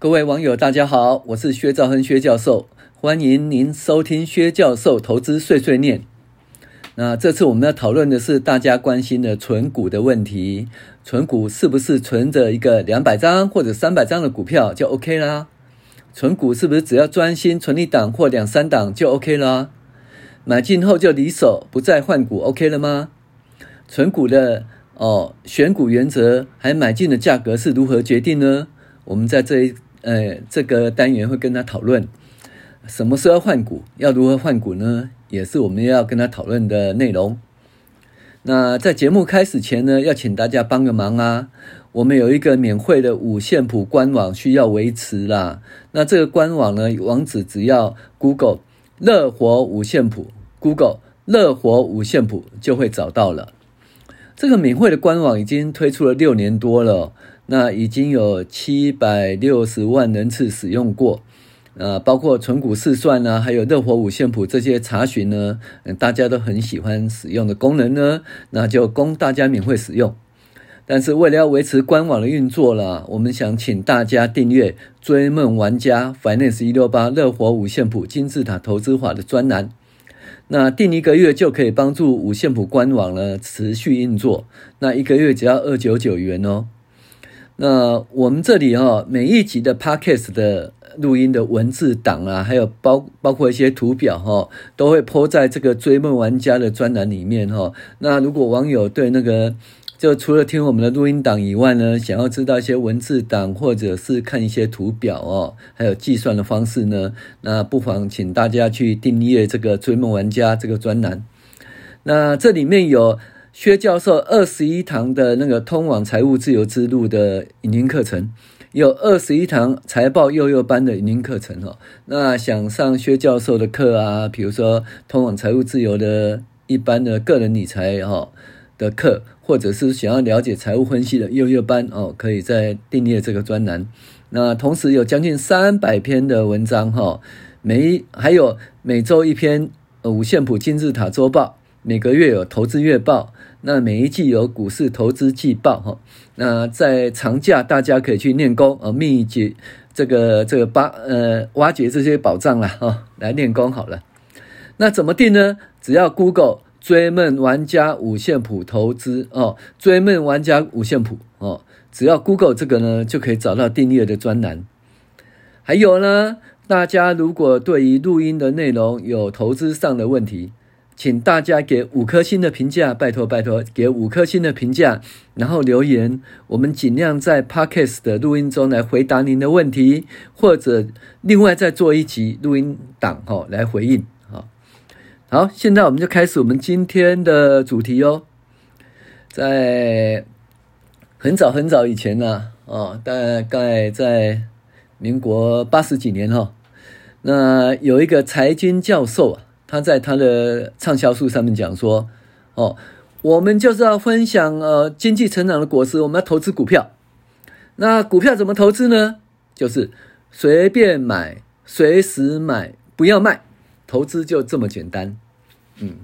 各位网友，大家好，我是薛兆亨薛教授，欢迎您收听薛教授投资碎碎念。那这次我们要讨论的是大家关心的存股的问题，存股是不是存着一个两百张或者三百张的股票就 OK 啦？存股是不是只要专心存一档或两三档就 OK 啦？买进后就离手，不再换股 OK 了吗？存股的哦，选股原则还买进的价格是如何决定呢？我们在这一。呃，这个单元会跟他讨论什么时候换股，要如何换股呢？也是我们要跟他讨论的内容。那在节目开始前呢，要请大家帮个忙啊！我们有一个免费的五线谱官网需要维持啦。那这个官网呢，网址只要 Google 乐活五线谱，Google 乐活五线谱就会找到了。这个免费的官网已经推出了六年多了。那已经有七百六十万人次使用过，呃，包括存股试算呢，还有热火五线谱这些查询呢，大家都很喜欢使用的功能呢，那就供大家免费使用。但是为了要维持官网的运作了，我们想请大家订阅追梦玩家 Finance 一六八热火五线谱金字塔投资法的专栏，那订一个月就可以帮助五线谱官网呢持续运作，那一个月只要二九九元哦。那我们这里哈，每一集的 Podcast 的录音的文字档啊，还有包包括一些图表哈，都会 po 在这个追梦玩家的专栏里面哈。那如果网友对那个，就除了听我们的录音档以外呢，想要知道一些文字档或者是看一些图表哦，还有计算的方式呢，那不妨请大家去订阅这个追梦玩家这个专栏。那这里面有。薛教授二十一堂的那个通往财务自由之路的影音课程，有二十一堂财报幼幼班的影音课程哦。那想上薛教授的课啊，比如说通往财务自由的一般的个人理财哈的课，或者是想要了解财务分析的幼幼班哦，可以在订阅这个专栏。那同时有将近三百篇的文章哈，每还有每周一篇五线谱金字塔周报。每个月有投资月报，那每一季有股市投资季报哈。那在长假大家可以去练功啊，密集这个这个八呃挖掘这些宝藏了哈，来练功好了。那怎么定呢？只要 Google 追梦玩家五线谱投资哦，追梦玩家五线谱哦，只要 Google 这个呢，就可以找到订阅的专栏。还有呢，大家如果对于录音的内容有投资上的问题。请大家给五颗星的评价，拜托拜托，给五颗星的评价，然后留言，我们尽量在 Podcast 的录音中来回答您的问题，或者另外再做一集录音档哈来回应。好，好，现在我们就开始我们今天的主题哦。在很早很早以前呢，哦，大概在民国八十几年哈，那有一个财经教授啊。他在他的畅销书上面讲说：“哦，我们就是要分享呃经济成长的果实，我们要投资股票。那股票怎么投资呢？就是随便买，随时买，不要卖，投资就这么简单。嗯，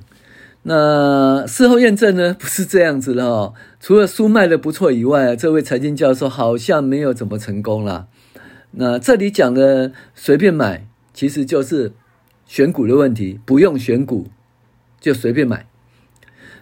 那事后验证呢，不是这样子的哦。除了书卖的不错以外，这位财经教授好像没有怎么成功啦。那这里讲的随便买，其实就是。”选股的问题，不用选股就随便买。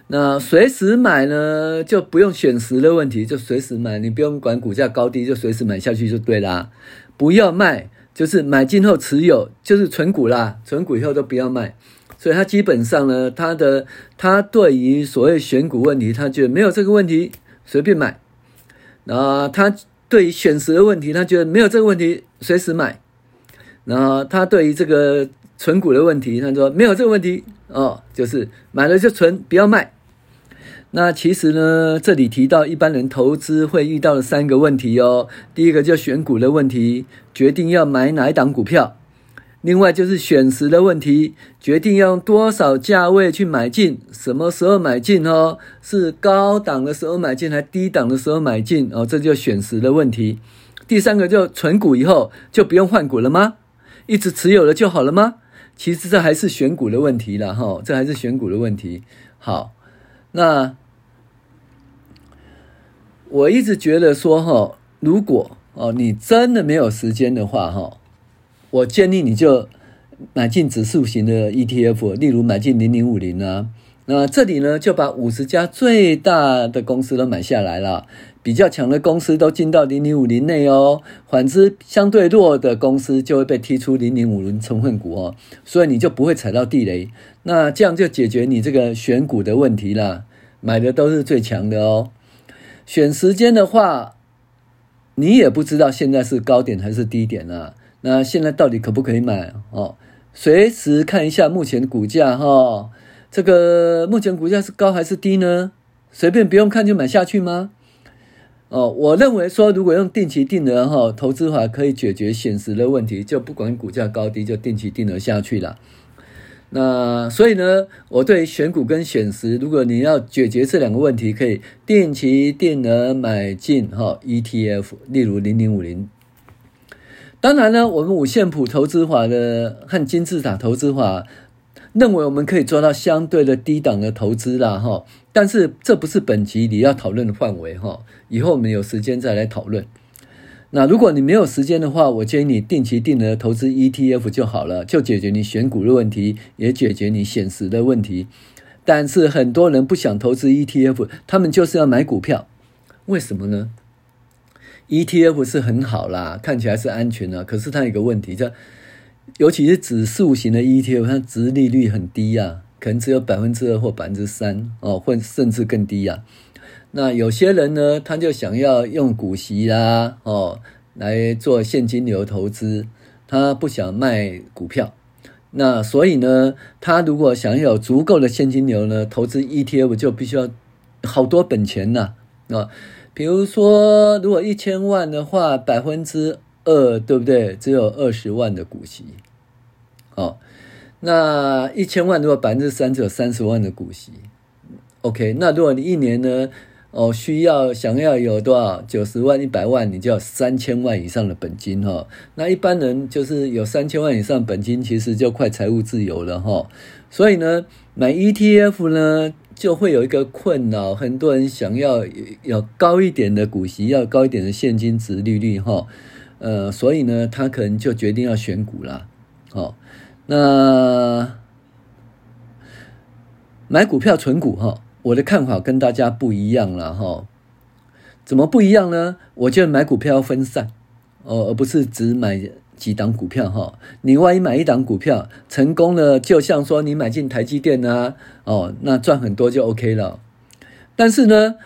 那随时买呢，就不用选时的问题，就随时买，你不用管股价高低，就随时买下去就对啦。不要卖，就是买进后持有，就是存股啦，存股以后都不要卖。所以他基本上呢，他的他对于所谓选股问题，他觉得没有这个问题，随便买。那他对于选时的问题，他觉得没有这个问题，随时买。然后他对于这个。存股的问题，他说没有这个问题哦，就是买了就存，不要卖。那其实呢，这里提到一般人投资会遇到的三个问题哦。第一个就选股的问题，决定要买哪一档股票；另外就是选时的问题，决定要用多少价位去买进，什么时候买进哦？是高档的时候买进，还是低档的时候买进哦？这就选时的问题。第三个就存股以后就不用换股了吗？一直持有了就好了吗？其实这还是选股的问题了哈，这还是选股的问题。好，那我一直觉得说哈，如果哦，你真的没有时间的话，哈，我建议你就买进指数型的 ETF，例如买进零零五零啊。那这里呢，就把五十家最大的公司都买下来了，比较强的公司都进到零零五零内哦。反之，相对弱的公司就会被踢出零零五零成分股哦，所以你就不会踩到地雷。那这样就解决你这个选股的问题了，买的都是最强的哦。选时间的话。你也不知道现在是高点还是低点啊？那现在到底可不可以买哦？随时看一下目前股价哈，这个目前股价是高还是低呢？随便不用看就买下去吗？哦，我认为说，如果用定期定额哈投资法可以解决选时的问题，就不管股价高低，就定期定额下去了。那所以呢，我对选股跟选时，如果你要解决这两个问题，可以定期定额买进哈 ETF，例如零零五零。当然呢，我们五线谱投资法的和金字塔投资法认为我们可以做到相对的低档的投资啦哈，但是这不是本集你要讨论的范围哈，以后我们有时间再来讨论。那如果你没有时间的话，我建议你定期定额投资 ETF 就好了，就解决你选股的问题，也解决你选时的问题。但是很多人不想投资 ETF，他们就是要买股票，为什么呢？ETF 是很好啦，看起来是安全的，可是它有个问题，叫尤其是指数型的 ETF，它殖利率很低呀，可能只有百分之二或百分之三哦，或甚至更低呀。那有些人呢，他就想要用股息啦，哦，来做现金流投资，他不想卖股票。那所以呢，他如果想要有足够的现金流呢，投资 ETF 就必须要好多本钱呐，啊，比如说如果一千万的话，百分之二，对不对？只有二十万的股息，哦，那一千万如果百分之三，只有三十万的股息。OK，那如果你一年呢？哦，需要想要有多少九十万、一百万，你就要三千万以上的本金哈。那一般人就是有三千万以上本金，其实就快财务自由了哈。所以呢，买 ETF 呢就会有一个困扰，很多人想要有高一点的股息，要高一点的现金殖利率哈。呃，所以呢，他可能就决定要选股了。哦，那买股票存股哈。我的看法跟大家不一样了哈，怎么不一样呢？我觉得买股票要分散哦，而不是只买几档股票哈。你万一买一档股票成功了，就像说你买进台积电啊，哦，那赚很多就 OK 了。但是呢，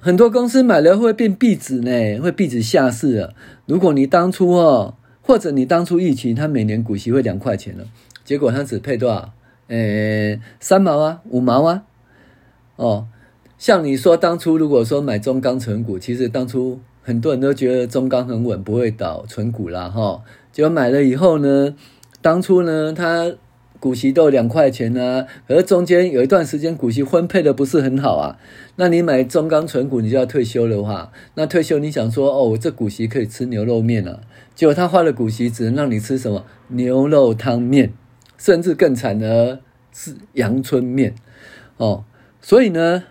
很多公司买了会变壁纸呢，会壁纸下市了。如果你当初哦，或者你当初预期它每年股息会两块钱了，结果它只配多少？诶，三毛啊，五毛啊。哦，像你说当初如果说买中钢存股，其实当初很多人都觉得中钢很稳，不会倒，存股啦哈。结果买了以后呢，当初呢，它股息都两块钱啊，可是中间有一段时间股息分配的不是很好啊。那你买中钢存股，你就要退休的话，那退休你想说哦，我这股息可以吃牛肉面了，结果他花了股息只能让你吃什么牛肉汤面，甚至更惨的是阳春面哦。所以呢，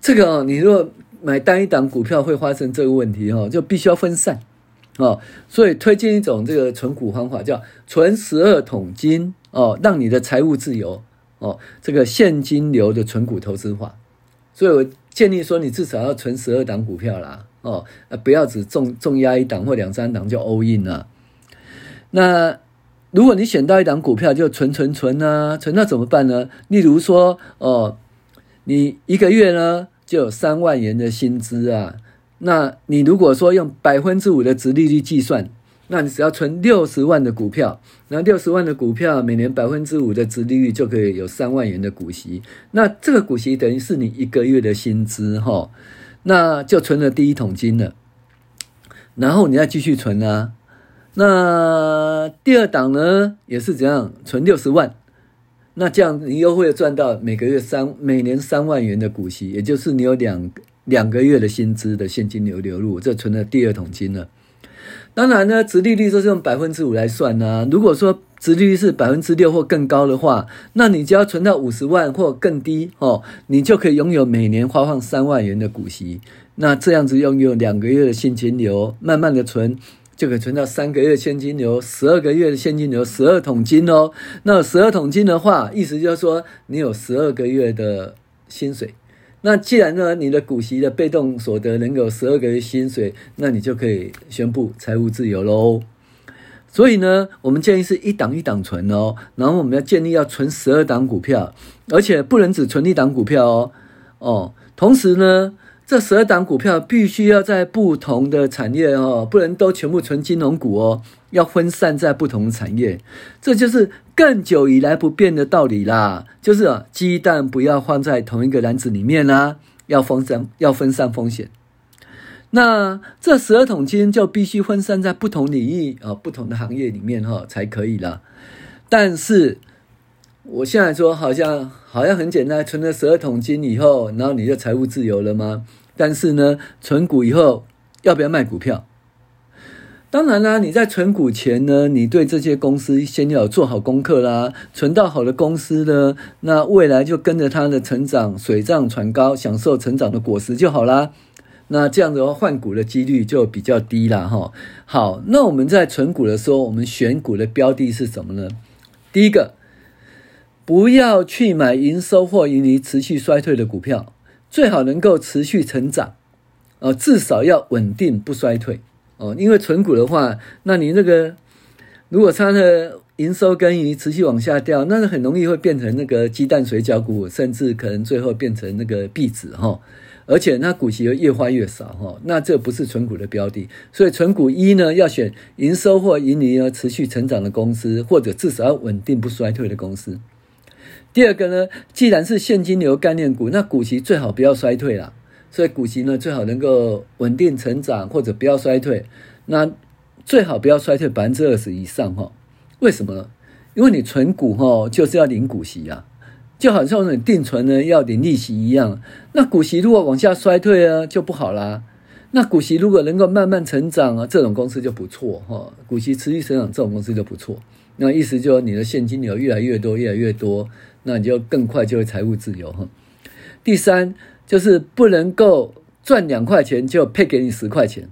这个哦，你如果买单一档股票会发生这个问题哦，就必须要分散哦。所以推荐一种这个存股方法，叫存十二桶金哦，让你的财务自由哦。这个现金流的存股投资法。所以我建议说，你至少要存十二档股票啦哦，不要只重重压一档或两三档就 all in 了。那如果你选到一档股票就存存存啊，存到怎么办呢？例如说哦。你一个月呢就有三万元的薪资啊，那你如果说用百分之五的殖利率计算，那你只要存六十万的股票，那六十万的股票每年百分之五的殖利率就可以有三万元的股息，那这个股息等于是你一个月的薪资哈，那就存了第一桶金了，然后你再继续存啊，那第二档呢也是怎样存六十万。那这样你又会赚到每个月三每年三万元的股息，也就是你有两两个月的薪资的现金流流入，这存了第二桶金了。当然呢，殖利率就是用百分之五来算呢、如果说殖利率是百分之六或更高的话，那你只要存到五十万或更低哦，你就可以拥有每年发放三万元的股息。那这样子拥有两个月的现金流，慢慢的存，就可以存到三个月现金流，十二个月的现金流，十二桶金哦。那十二桶金的话，意思就是说你有十二个月的薪水。那既然呢，你的股息的被动所得能有十二个月薪水，那你就可以宣布财务自由喽。所以呢，我们建议是一档一档存哦，然后我们要建立要存十二档股票，而且不能只存一档股票哦。哦，同时呢，这十二档股票必须要在不同的产业哦，不能都全部存金融股哦，要分散在不同的产业。这就是更久以来不变的道理啦，就是啊，鸡蛋不要放在同一个篮子里面啦，要分散，要分散风险。那这十二桶金就必须分散在不同领域啊、不同的行业里面哈，才可以了。但是我现在说好像好像很简单，存了十二桶金以后，然后你就财务自由了吗？但是呢，存股以后要不要卖股票？当然啦，你在存股前呢，你对这些公司先要做好功课啦，存到好的公司呢，那未来就跟着它的成长，水涨船高，享受成长的果实就好啦。那这样子的话，换股的几率就比较低了哈。好，那我们在存股的时候，我们选股的标的是什么呢？第一个，不要去买营收或盈利持续衰退的股票，最好能够持续成长，呃，至少要稳定不衰退哦。因为存股的话，那你那个如果它的营收跟盈利持续往下掉，那很容易会变成那个鸡蛋水饺股，甚至可能最后变成那个壁纸哈。而且那股息又越花越少哈，那这不是存股的标的，所以存股一呢要选营收或盈利呢持续成长的公司，或者至少要稳定不衰退的公司。第二个呢，既然是现金流概念股，那股息最好不要衰退啦，所以股息呢最好能够稳定成长或者不要衰退，那最好不要衰退百分之二十以上哈。为什么呢？因为你存股哈就是要领股息啊。就好像你定存呢要领利息一样，那股息如果往下衰退啊，就不好啦。那股息如果能够慢慢成长啊，这种公司就不错哈。股息持续成长，这种公司就不错。那意思就是你的现金流越来越多，越来越多，那你就更快就会财务自由哈。第三就是不能够赚两块钱就配给你十块钱，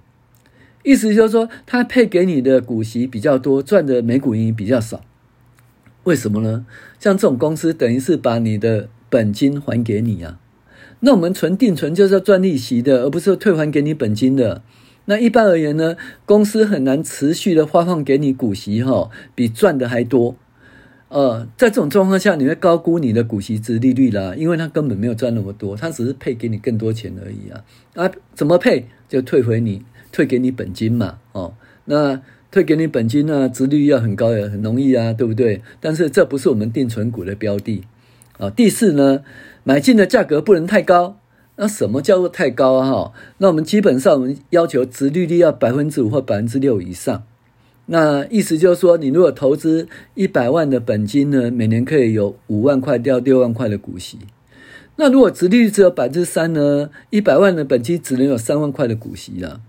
意思就是说他配给你的股息比较多，赚的每股盈余比较少。为什么呢？像这种公司，等于是把你的本金还给你啊。那我们存定存就是要赚利息的，而不是退还给你本金的。那一般而言呢，公司很难持续的发放给你股息，哈，比赚的还多。呃，在这种状况下，你会高估你的股息值利率啦，因为他根本没有赚那么多，他只是配给你更多钱而已啊。啊，怎么配？就退回你，退给你本金嘛。哦，那。退给你本金呢、啊，殖利率要很高也很容易啊，对不对？但是这不是我们定存股的标的啊。第四呢，买进的价格不能太高。那什么叫做太高啊？哈，那我们基本上我们要求值利率要百分之五或百分之六以上。那意思就是说，你如果投资一百万的本金呢，每年可以有五万块到六万块的股息。那如果殖利率只有百分之三呢，一百万的本金只能有三万块的股息了。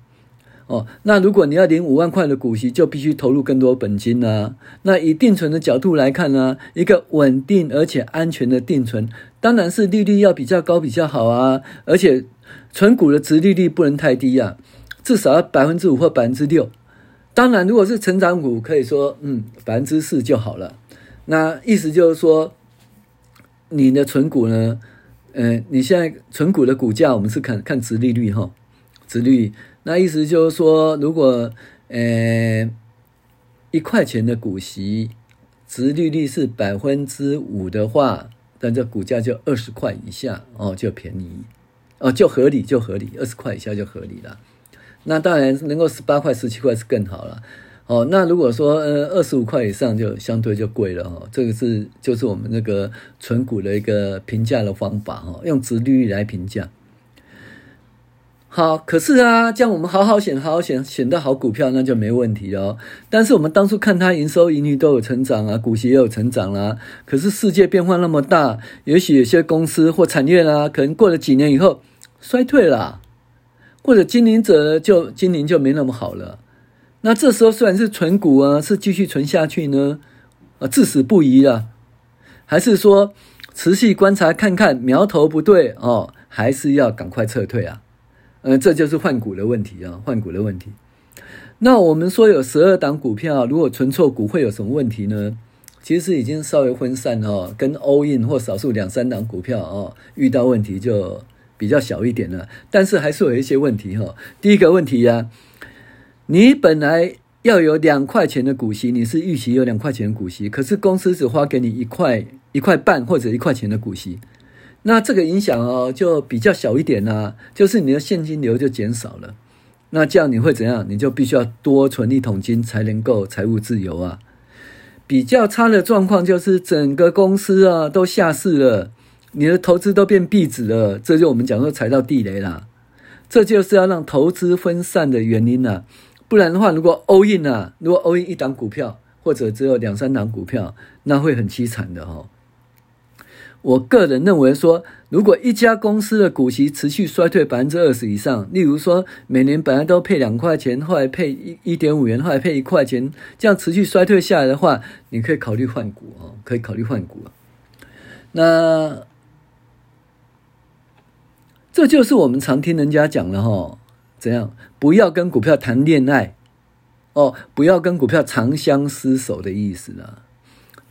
哦，那如果你要领五万块的股息，就必须投入更多本金啊。那以定存的角度来看呢，一个稳定而且安全的定存，当然是利率要比较高比较好啊。而且存股的殖利率不能太低啊，至少要百分之五或百分之六。当然，如果是成长股，可以说嗯百分之四就好了。那意思就是说，你的存股呢，呃，你现在存股的股价，我们是看看殖利率哈，殖率。那意思就是说，如果呃一块钱的股息，殖利率是百分之五的话，那这股价就二十块以下哦，就便宜哦，就合理就合理，二十块以下就合理了。那当然能够十八块、十七块是更好了哦。那如果说呃二十五块以上，就相对就贵了哦。这个是就是我们那个存股的一个评价的方法哦，用殖利率来评价。好，可是啊，这样我们好好选，好好选，选到好股票，那就没问题哦。但是我们当初看它营收、盈利都有成长啊，股息也有成长啦、可是世界变化那么大，也许有些公司或产业啦、可能过了几年以后衰退了，或者经营者就经营就没那么好了。那这时候虽然是存股啊，是继续存下去呢，啊，至死不移了，还是说持续观察看看苗头不对哦，还是要赶快撤退啊？呃，这就是换股的问题啊，换股的问题。那我们说有十二档股票，如果存错股会有什么问题呢？其实已经稍微分散哦，跟 all in 或少数两三档股票哦，遇到问题就比较小一点了。但是还是有一些问题哈。第一个问题呀，你本来要有两块钱的股息，你是预期有两块钱的股息，可是公司只发给你一块一块半或者一块钱的股息，那这个影响哦就比较小一点啦，就是你的现金流就减少了。那这样你会怎样？你就必须要多存一桶金才能够财务自由啊。比较差的状况就是整个公司啊都下市了，你的投资都变壁纸了，这就我们讲说踩到地雷了。这就是要让投资分散的原因啊。不然的话，如果 all in 啊，如果 all in 一档股票或者只有两三档股票，那会很凄惨的哦。我个人认为说，如果一家公司的股息持续衰退百分之二十以上，例如说每年本来都配两块钱，后来配一一点五元，后来配一块钱，这样持续衰退下来的话，你可以考虑换股哦，可以考虑换股。那这就是我们常听人家讲的哈，怎样不要跟股票谈恋爱哦，不要跟股票长相厮守的意思了。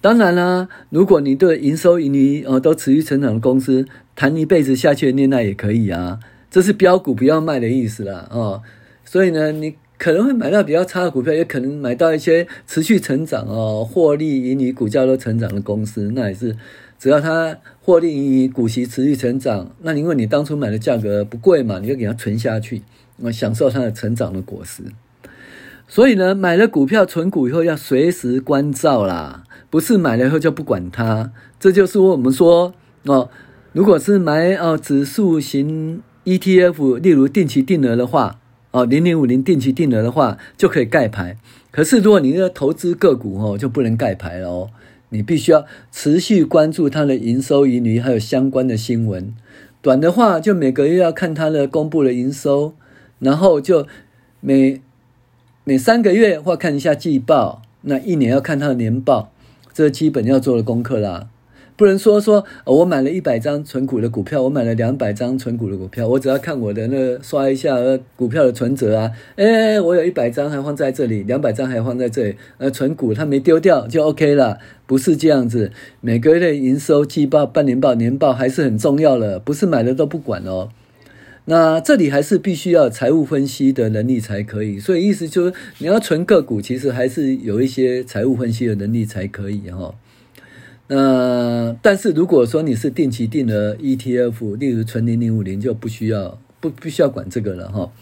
当然啦，如果你对营收盈余呃都持续成长的公司谈一辈子下去的恋爱也可以啊，这是标股不要卖的意思啦哦。所以呢，你可能会买到比较差的股票，也可能买到一些持续成长哦、获利盈余股价都成长的公司，那也是只要它获利盈余股息持续成长，那因为你当初买的价格不贵嘛，你就给它存下去，那享受它的成长的果实。所以呢，买了股票存股以后要随时关照啦。不是买了以后就不管它，这就是我们说哦，如果是买哦指数型 ETF，例如定期定额的话，哦零零五零定期定额的话就可以盖牌。可是如果你要投资个股哦，就不能盖牌了哦，你必须要持续关注它的营收、盈余还有相关的新闻。短的话就每个月要看它的公布的营收，然后就每每三个月或看一下季报，那一年要看它的年报。这基本要做的功课啦，不能说说我买了一百张存股的股票，我买了两百张存股的股票，我只要看我的那刷一下股票的存折啊，哎，我有一百张还放在这里，两百张还放在这里，呃，存股它没丢掉就 OK 了，不是这样子，每个月的营收、季报、半年报、年报还是很重要的，不是买了都不管哦。那这里还是必须要财务分析的能力才可以，所以意思就是你要存个股，其实还是有一些财务分析的能力才可以哈。那但是如果说你是定期定额 ETF，例如存零零五零，就不需要不不需要管这个了哈。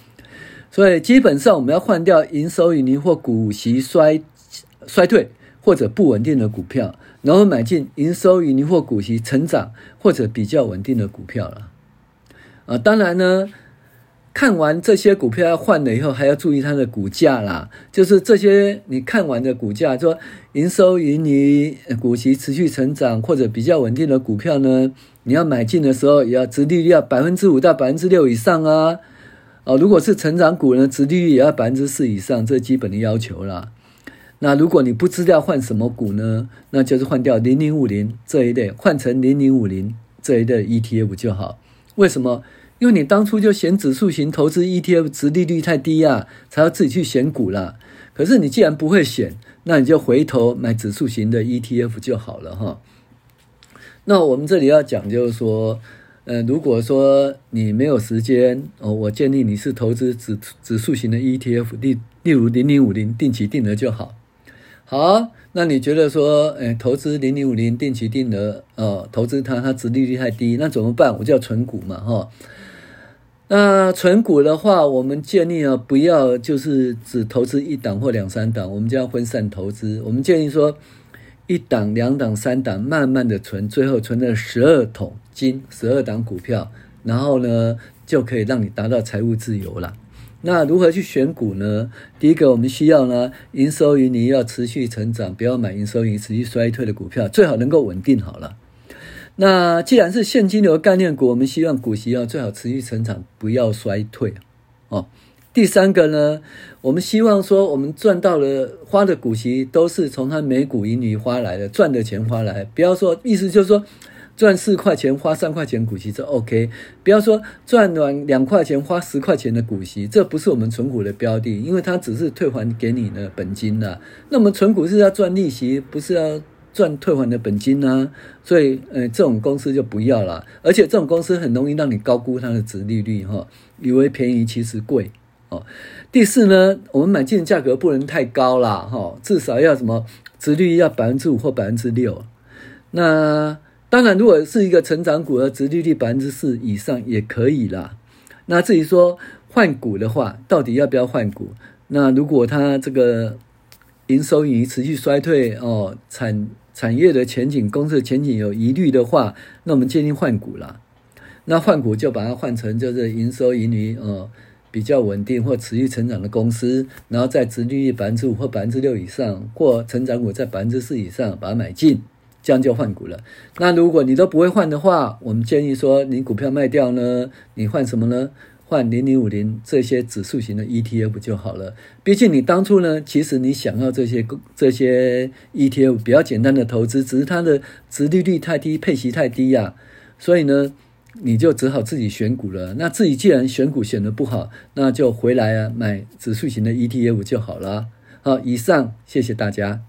所以基本上我们要换掉营收盈余或股息衰衰退或者不稳定的股票，然后买进营收盈余或股息成长或者比较稳定的股票了。啊，当然呢，看完这些股票要换了以后，还要注意它的股价啦。就是这些你看完的股价，说营收盈余、股息持续成长或者比较稳定的股票呢，你要买进的时候也要殖利率要百分之五到百分之六以上啊。哦，如果是成长股呢，殖利率也要百分之四以上，这基本的要求啦。那如果你不知道换什么股呢，那就是换掉零零五零这一类，换成零零五零这一类 ETF 就好。为什么？因为你当初就选指数型投资 ETF，殖利率太低啊，才要自己去选股啦。可是你既然不会选，那你就回头买指数型的 ETF 就好了哈。那我们这里要讲就是说，呃，如果说你没有时间哦，我建议你是投资指指数型的 ETF，例例如零零五零定期定额就好。好，那你觉得说，哎，投资零零五零定期定额，哦，投资它，它殖利率太低，那怎么办？我就要存股嘛，哈。那存股的话，我们建议啊，不要就是只投资一档或两三档，我们就要分散投资。我们建议说，一档、两档、三档，慢慢的存，最后存了十二桶金，十二档股票，然后呢，就可以让你达到财务自由了。那如何去选股呢？第一个，我们需要呢，营收盈余要持续成长，不要买营收盈余持续衰退的股票，最好能够稳定好了。那既然是现金流概念股，我们希望股息要最好持续成长，不要衰退哦。第三个呢，我们希望说我们赚到了花的股息都是从它每股盈余花来的，赚的钱花来，不要说意思就是说赚四块钱花三块钱股息这 OK，不要说赚完两块钱花十块钱的股息，这不是我们存股的标的，因为它只是退还给你的本金了。那我们存股是要赚利息，不是要赚退还的本金呢？所以，呃，这种公司就不要了。而且这种公司很容易让你高估它的殖利率，哈，以为便宜其实贵。哦，第四呢，我们买进价格不能太高啦，哈，至少要什么，殖率要百分之五或百分之六。那当然，如果是一个成长股的殖利率百分之四以上也可以啦。那至于说换股的话，到底要不要换股？那如果它这个营收盈余持续衰退哦，产产业的前景、公司的前景有疑虑的话，那我们建议换股啦。那换股就把它换成就是营收盈余哦。比较稳定或持续成长的公司，然后在殖利率百分之五或百分之六以上，或成长股在百分之四以上，把它买进，这样就换股了。那如果你都不会换的话，我们建议说，你股票卖掉呢，你换什么呢？换零零五零这些指数型的 ETF 就好了。毕竟你当初呢，其实你想要这些这些 ETF 比较简单的投资，只是它的殖利率太低，配息太低呀、所以呢。你就只好自己选股了。那自己既然选股选得不好，那就回来啊买指数型的 ETF 就好了。好，以上谢谢大家。